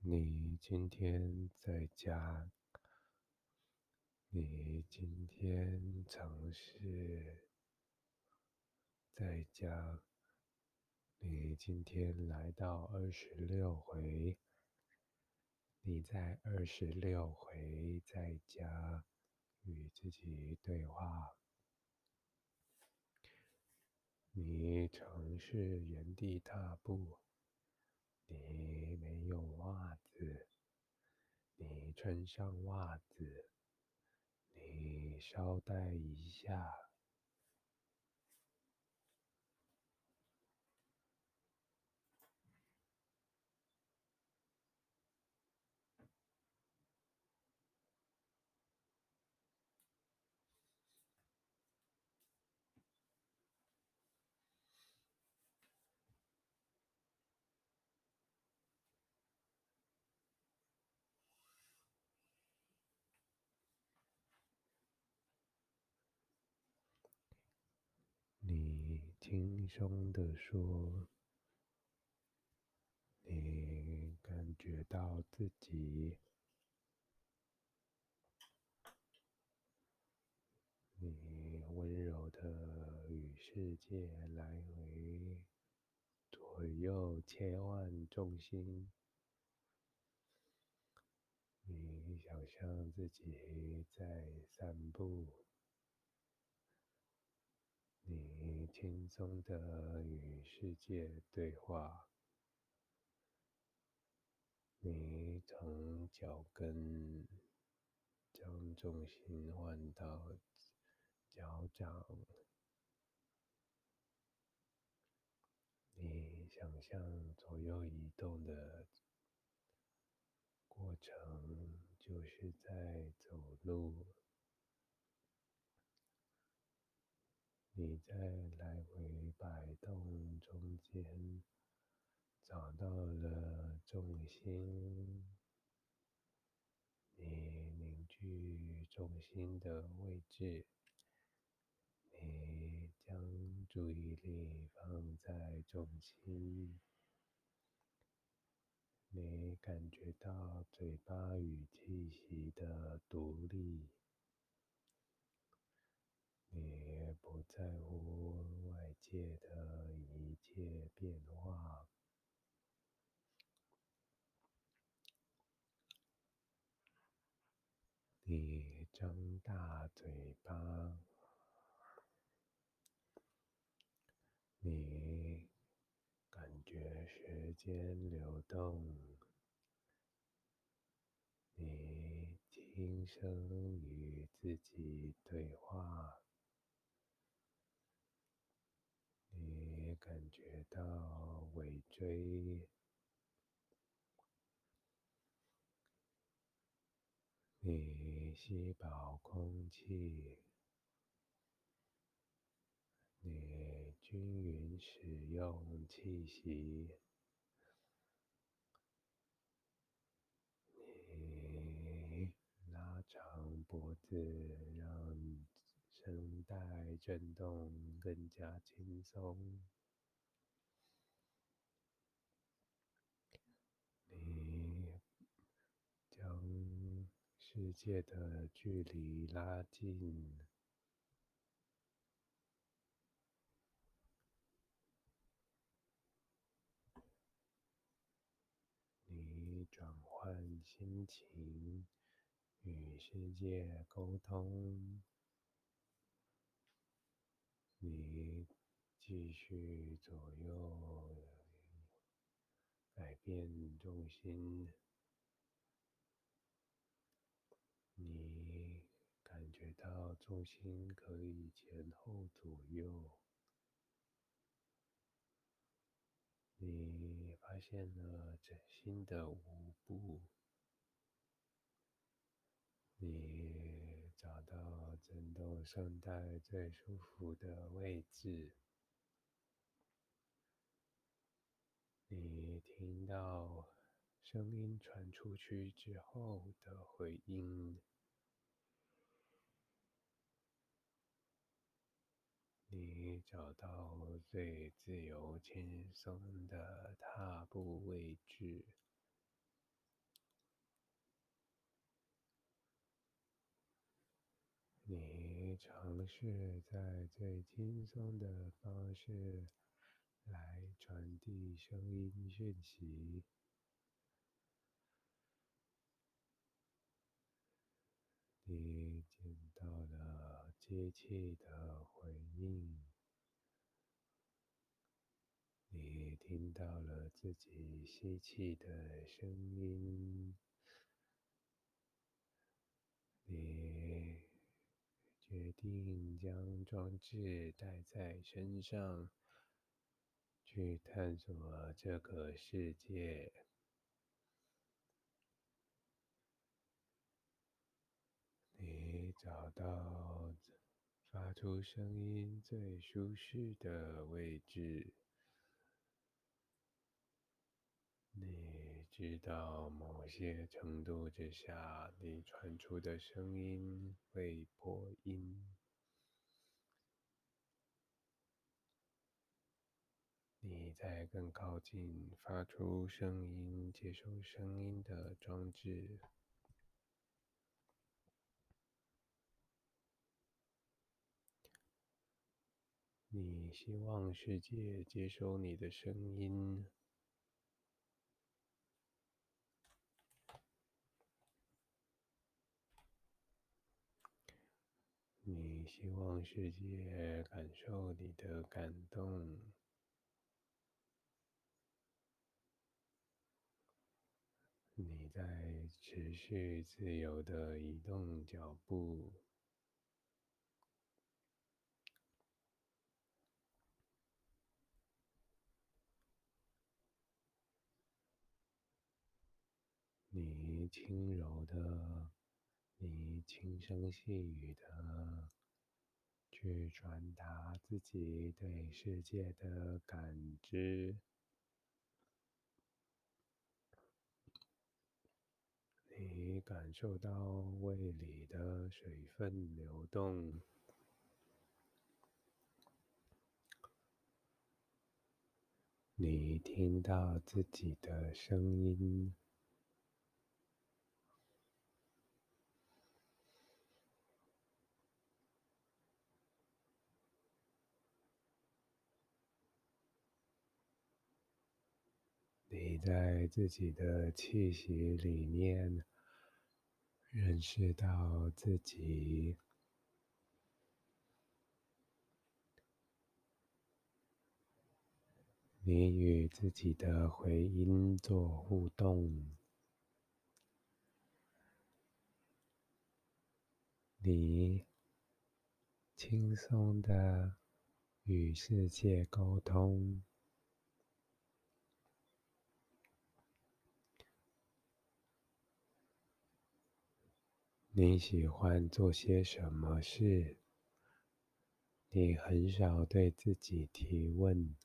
你今天在家？你今天尝试在家？你今天来到二十六回？你在二十六回在家与自己对话？你尝试原地踏步？你没有袜子，你穿上袜子。你稍待一下。你轻松地说：“你感觉到自己，你温柔的与世界来回左右切换重心。你想象自己在散步。”你轻松的与世界对话，你从脚跟将重心换到脚掌，你想象左右移动的过程，就是在走路。你在来回摆动中间找到了重心，你凝聚重心的位置，你将注意力放在重心，你感觉到嘴巴与气息的独立。你不在乎外界的一切变化。你张大嘴巴，你感觉时间流动，你轻声与自己对话。你感觉到尾椎，你吸饱空气，你均匀使用气息，你拉长脖子，让。声带震动更加轻松，你将世界的距离拉近，你转换心情，与世界沟通。你继续左右改变重心，你感觉到重心可以前后左右，你发现了崭新的舞步。你找到震动声带最舒服的位置，你听到声音传出去之后的回音，你找到最自由、轻松的踏步位置。你尝试在最轻松的方式来传递声音讯息。你见到了机器的应，你听到了自己吸气的声音，你决定将装置带在身上，去探索这个世界。你找到发出声音最舒适的位置。你知道某些程度之下，你传出的声音会破音。你在更靠近发出声音、接收声音的装置。你希望世界接收你的声音。你希望世界感受你的感动。你在持续自由的移动脚步。轻柔的，你轻声细语的，去传达自己对世界的感知。你感受到胃里的水分流动。你听到自己的声音。你在自己的气息里面认识到自己，你与自己的回音做互动，你轻松的与世界沟通。你喜欢做些什么事？你很少对自己提问。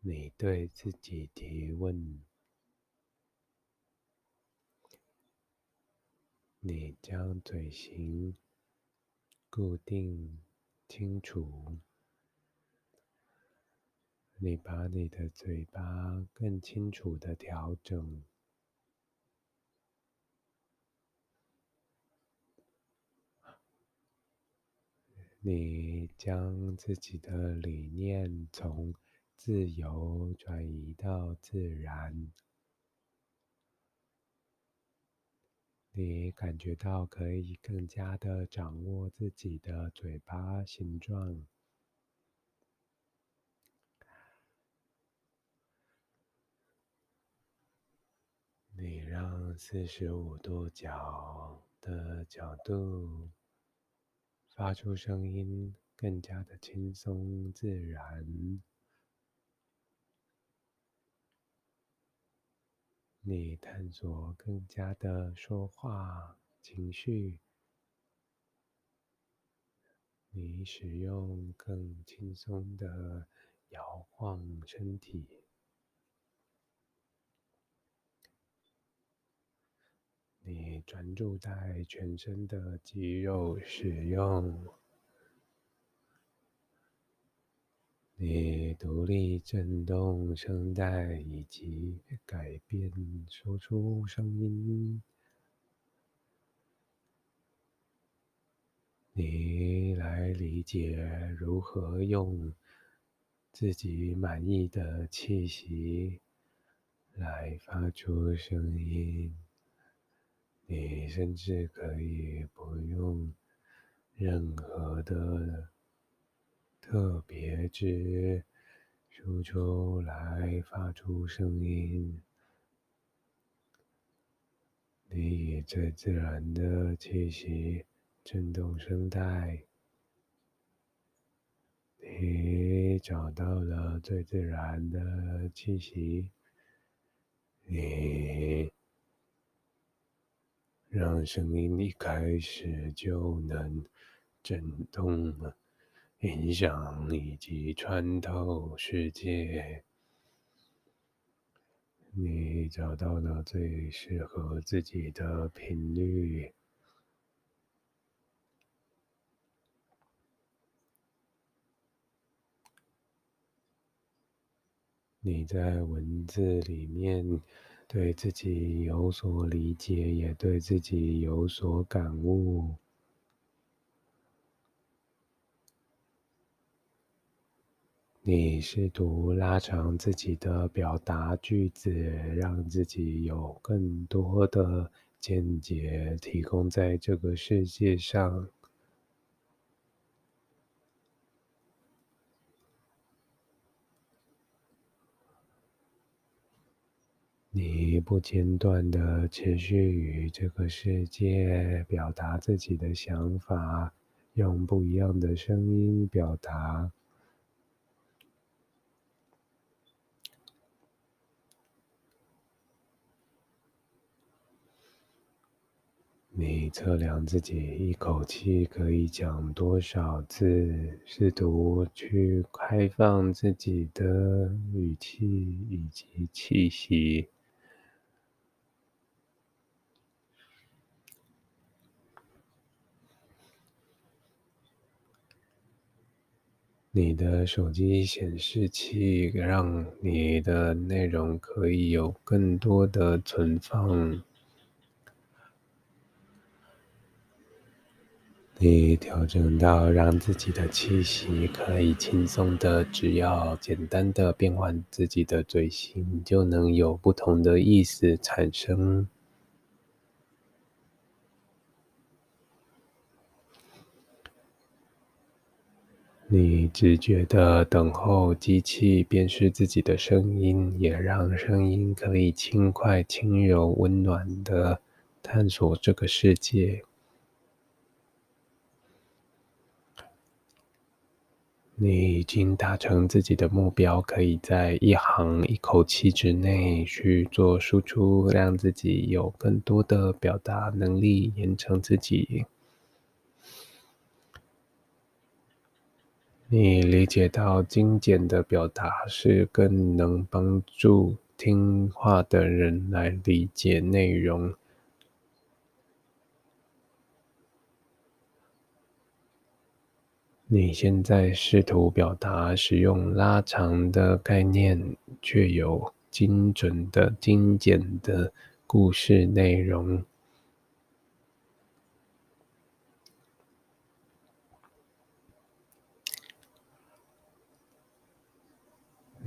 你对自己提问。你将嘴型固定清楚。你把你的嘴巴更清楚的调整。你将自己的理念从自由转移到自然，你感觉到可以更加的掌握自己的嘴巴形状，你让四十五度角的角度。发出声音更加的轻松自然，你探索更加的说话情绪，你使用更轻松的摇晃身体，你专注在全身的肌肉使用。你独立震动声带，以及改变说出声音。你来理解如何用自己满意的气息来发出声音。你甚至可以不用任何的特别之输出来发出声音。你以最自然的气息。震动声带，你找到了最自然的气息，你让声音一开始就能震动、影响以及穿透世界。你找到了最适合自己的频率。你在文字里面对自己有所理解，也对自己有所感悟。你试图拉长自己的表达句子，让自己有更多的见解提供在这个世界上。你不间断的持续与这个世界表达自己的想法，用不一样的声音表达。你测量自己一口气可以讲多少字，试图去开放自己的语气以及气息。你的手机显示器让你的内容可以有更多的存放。你调整到让自己的气息可以轻松的，只要简单的变换自己的嘴型，就能有不同的意思产生。你直觉的等候机器辨识自己的声音，也让声音可以轻快、轻柔、温暖的探索这个世界。你已经达成自己的目标，可以在一行一口气之内去做输出，让自己有更多的表达能力，延长自己。你理解到精简的表达是更能帮助听话的人来理解内容。你现在试图表达使用拉长的概念，却有精准的精简的故事内容。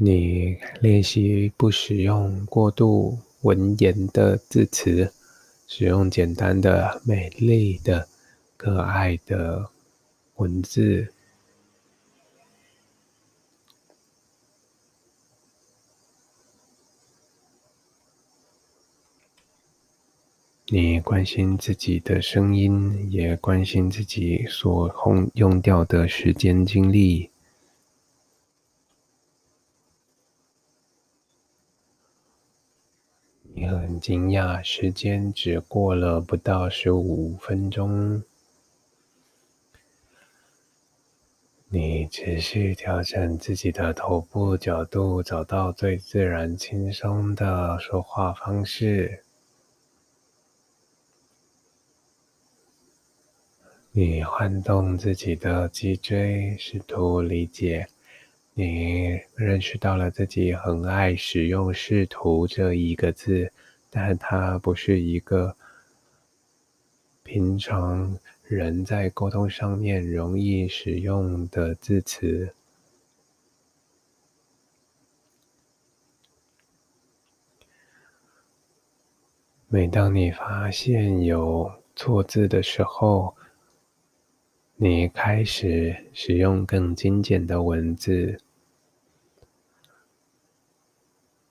你练习不使用过度文言的字词，使用简单的、美丽的、可爱的文字。你关心自己的声音，也关心自己所用用掉的时间精力。你很惊讶，时间只过了不到十五分钟。你持续调整自己的头部角度，找到最自然、轻松的说话方式。你晃动自己的脊椎，试图理解。你认识到了自己很爱使用“试图”这一个字，但它不是一个平常人在沟通上面容易使用的字词。每当你发现有错字的时候，你开始使用更精简的文字。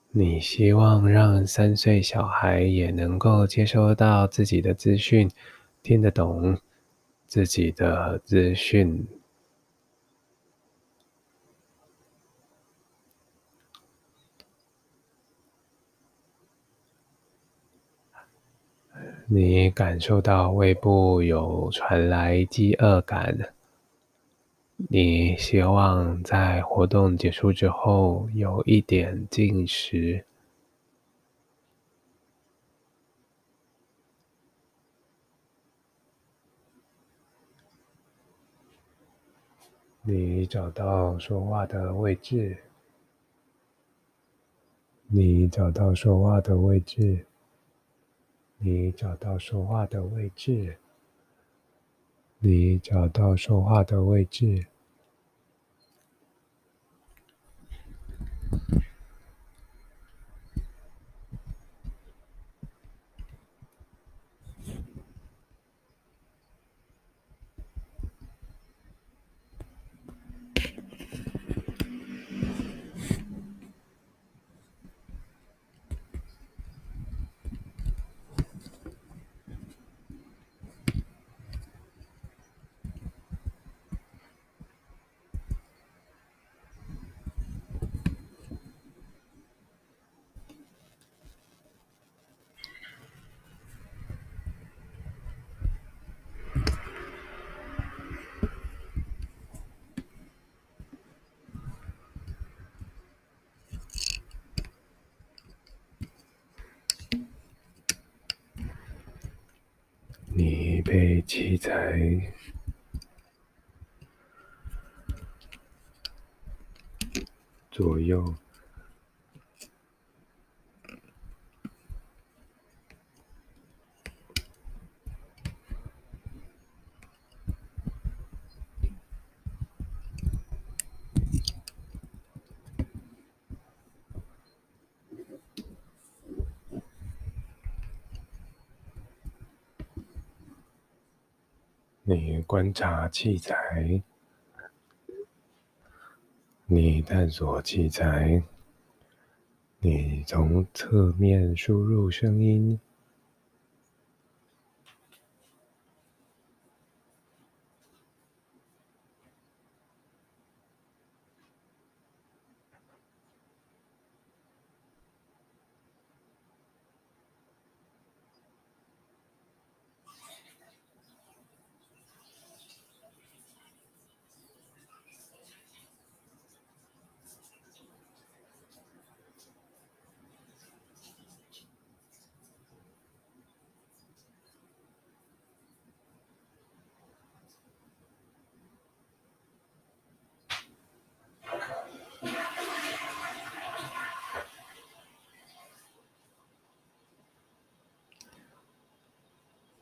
你希望让三岁小孩也能够接收到自己的资讯，听得懂自己的资讯。你感受到胃部有传来饥饿感，你希望在活动结束之后有一点进食。你找到说话的位置，你找到说话的位置。你找到说话的位置，你找到说话的位置。你被器材左右，你观察器材，你探索器材，你从侧面输入声音。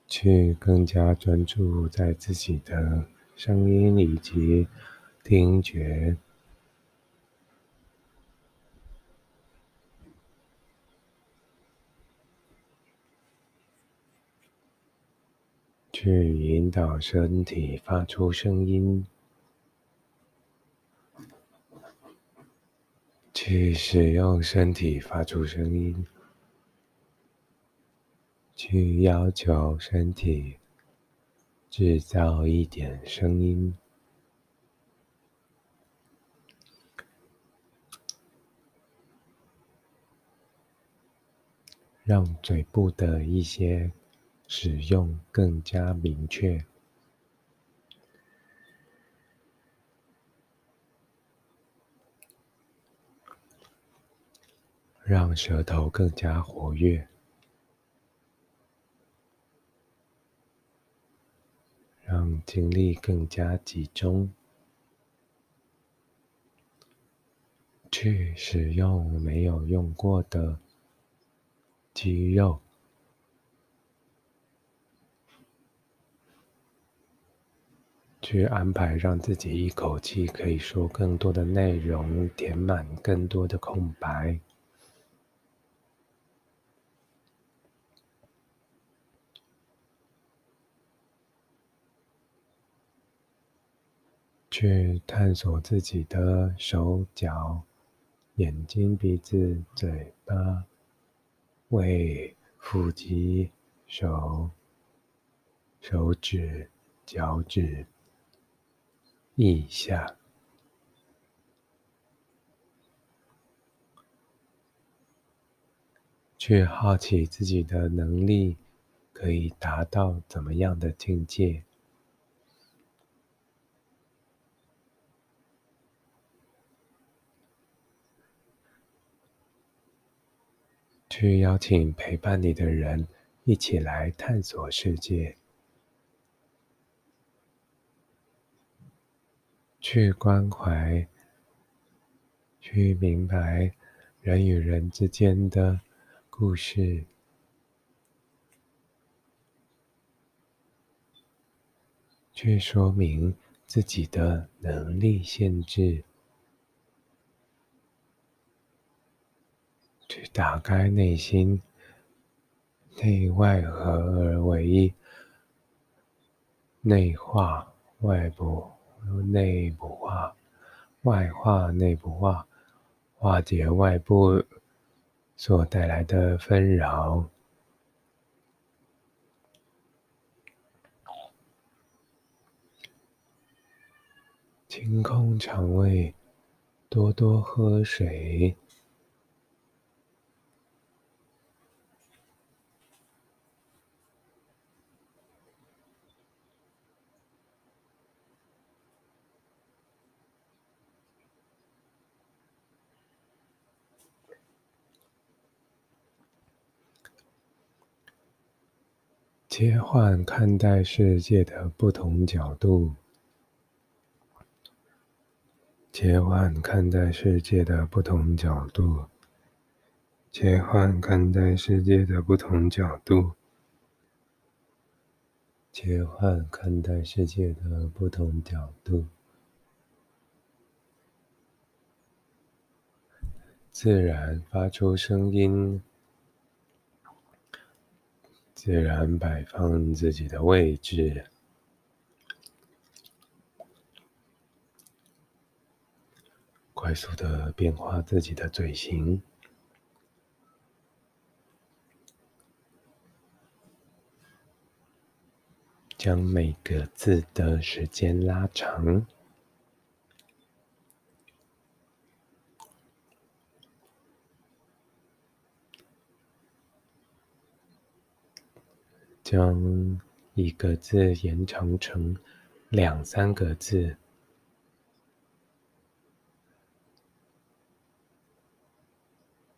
去更加专注在自己的声音以及听觉，去引导身体发出声音，去使用身体发出声音。去要求身体制造一点声音，让嘴部的一些使用更加明确，让舌头更加活跃。精力更加集中，去使用没有用过的肌肉，去安排，让自己一口气可以说更多的内容，填满更多的空白。去探索自己的手脚、眼睛、鼻子、嘴巴、胃、腹肌、手、手指、脚趾、腋下，去好奇自己的能力可以达到怎么样的境界。去邀请陪伴你的人一起来探索世界，去关怀，去明白人与人之间的故事，去说明自己的能力限制。去打开内心，内外合而为一，内化外部，内部化，外化内部化，化解外部所带来的纷扰。清空肠胃，多多喝水。切换看待世界的不同角度，切换看待世界的不同角度，切换看待世界的不同角度，切换看待世界的不同角度，自然发出声音。自然摆放自己的位置，快速的变化自己的嘴型，将每个字的时间拉长。将一个字延长成两三个字，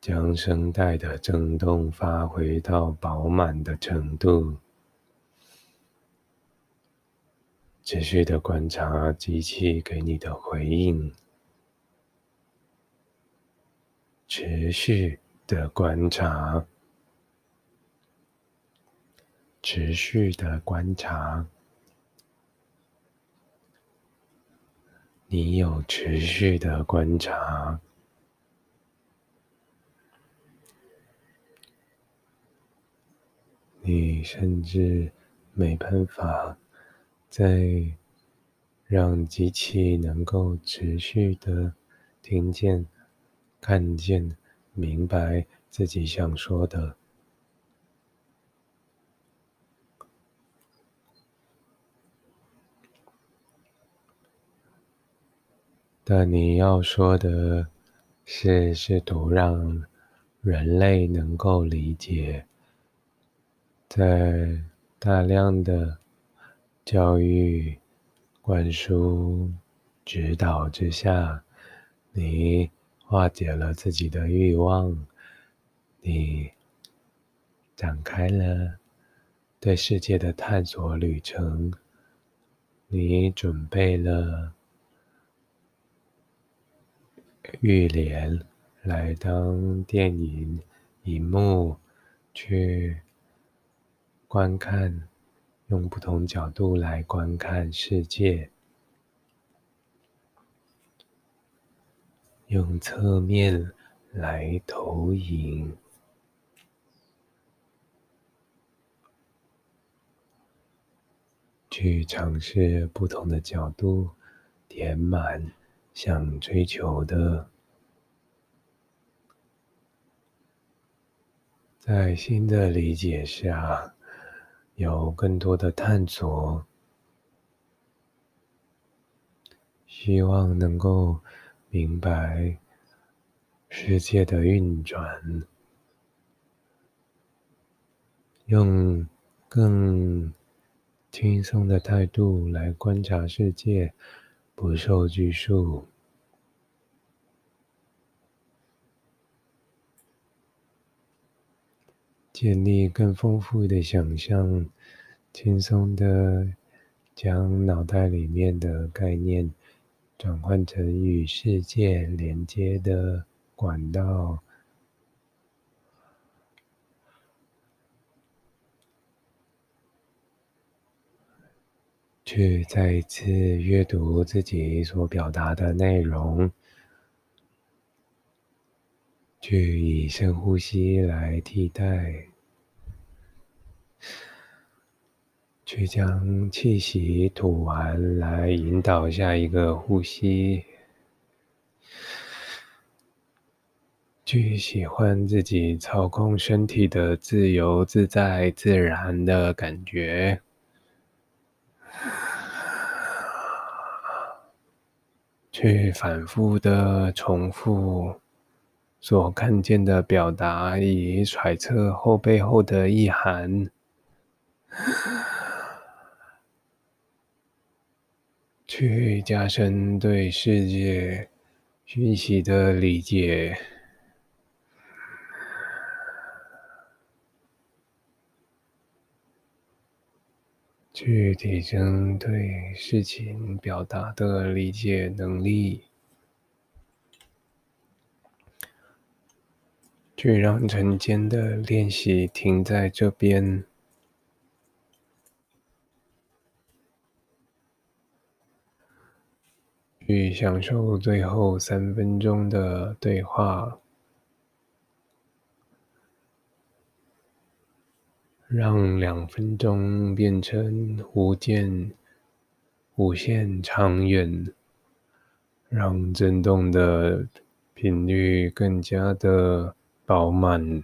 将声带的震动发挥到饱满的程度，持续的观察机器给你的回应，持续的观察。持续的观察，你有持续的观察，你甚至没办法再让机器能够持续的听见、看见、明白自己想说的。但你要说的是，试图让人类能够理解，在大量的教育、灌输、指导之下，你化解了自己的欲望，你展开了对世界的探索旅程，你准备了。玉莲来当电影荧幕去观看用不同角度来观看世界，用侧面来投影。去尝试不同的角度，填满想追求的，在新的理解下，有更多的探索，希望能够明白世界的运转，用更。轻松的态度来观察世界，不受拘束，建立更丰富的想象，轻松的将脑袋里面的概念转换成与世界连接的管道。去再一次阅读自己所表达的内容，去以深呼吸来替代，去将气息吐完来引导下一个呼吸，去喜欢自己操控身体的自由自在、自然的感觉。去反复的重复所看见的表达，以揣测后背后的意涵，去加深对世界讯息的理解。去提升对事情表达的理解能力，去让晨间的练习停在这边，去享受最后三分钟的对话。让两分钟变成无间、无限长远，让震动的频率更加的饱满，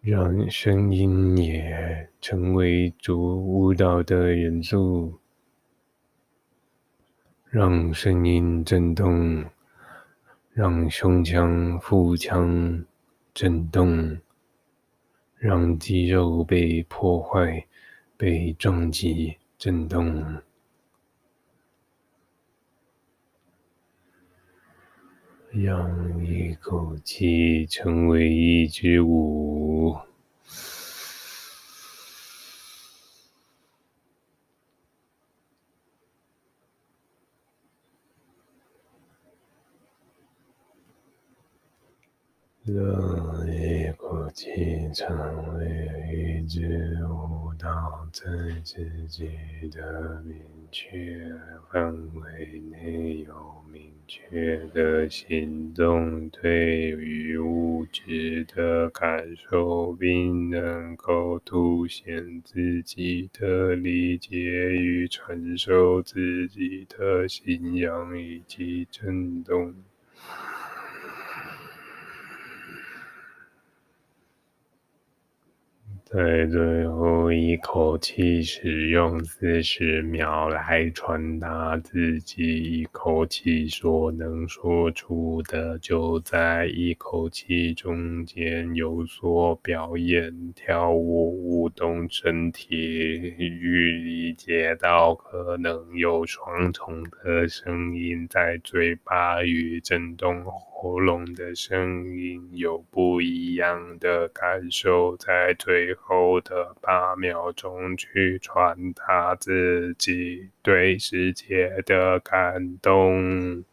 让声音也成为主舞蹈的元素，让声音震动，让胸腔、腹腔。震动，让肌肉被破坏、被撞击，震动，让一口气成为一支舞。让气成为一支舞蹈，在自己的明确范围内有明确的行动，对于物质的感受，并能够凸显自己的理解与传授自己的信仰以及震动。在最后一口气，使用四十秒来传达自己一口气所能说出的，就在一口气中间有所表演、跳舞、舞动身体，与理解到可能有双重的声音在嘴巴与震动。喉咙的声音有不一样的感受，在最后的八秒钟去传达自己对世界的感动。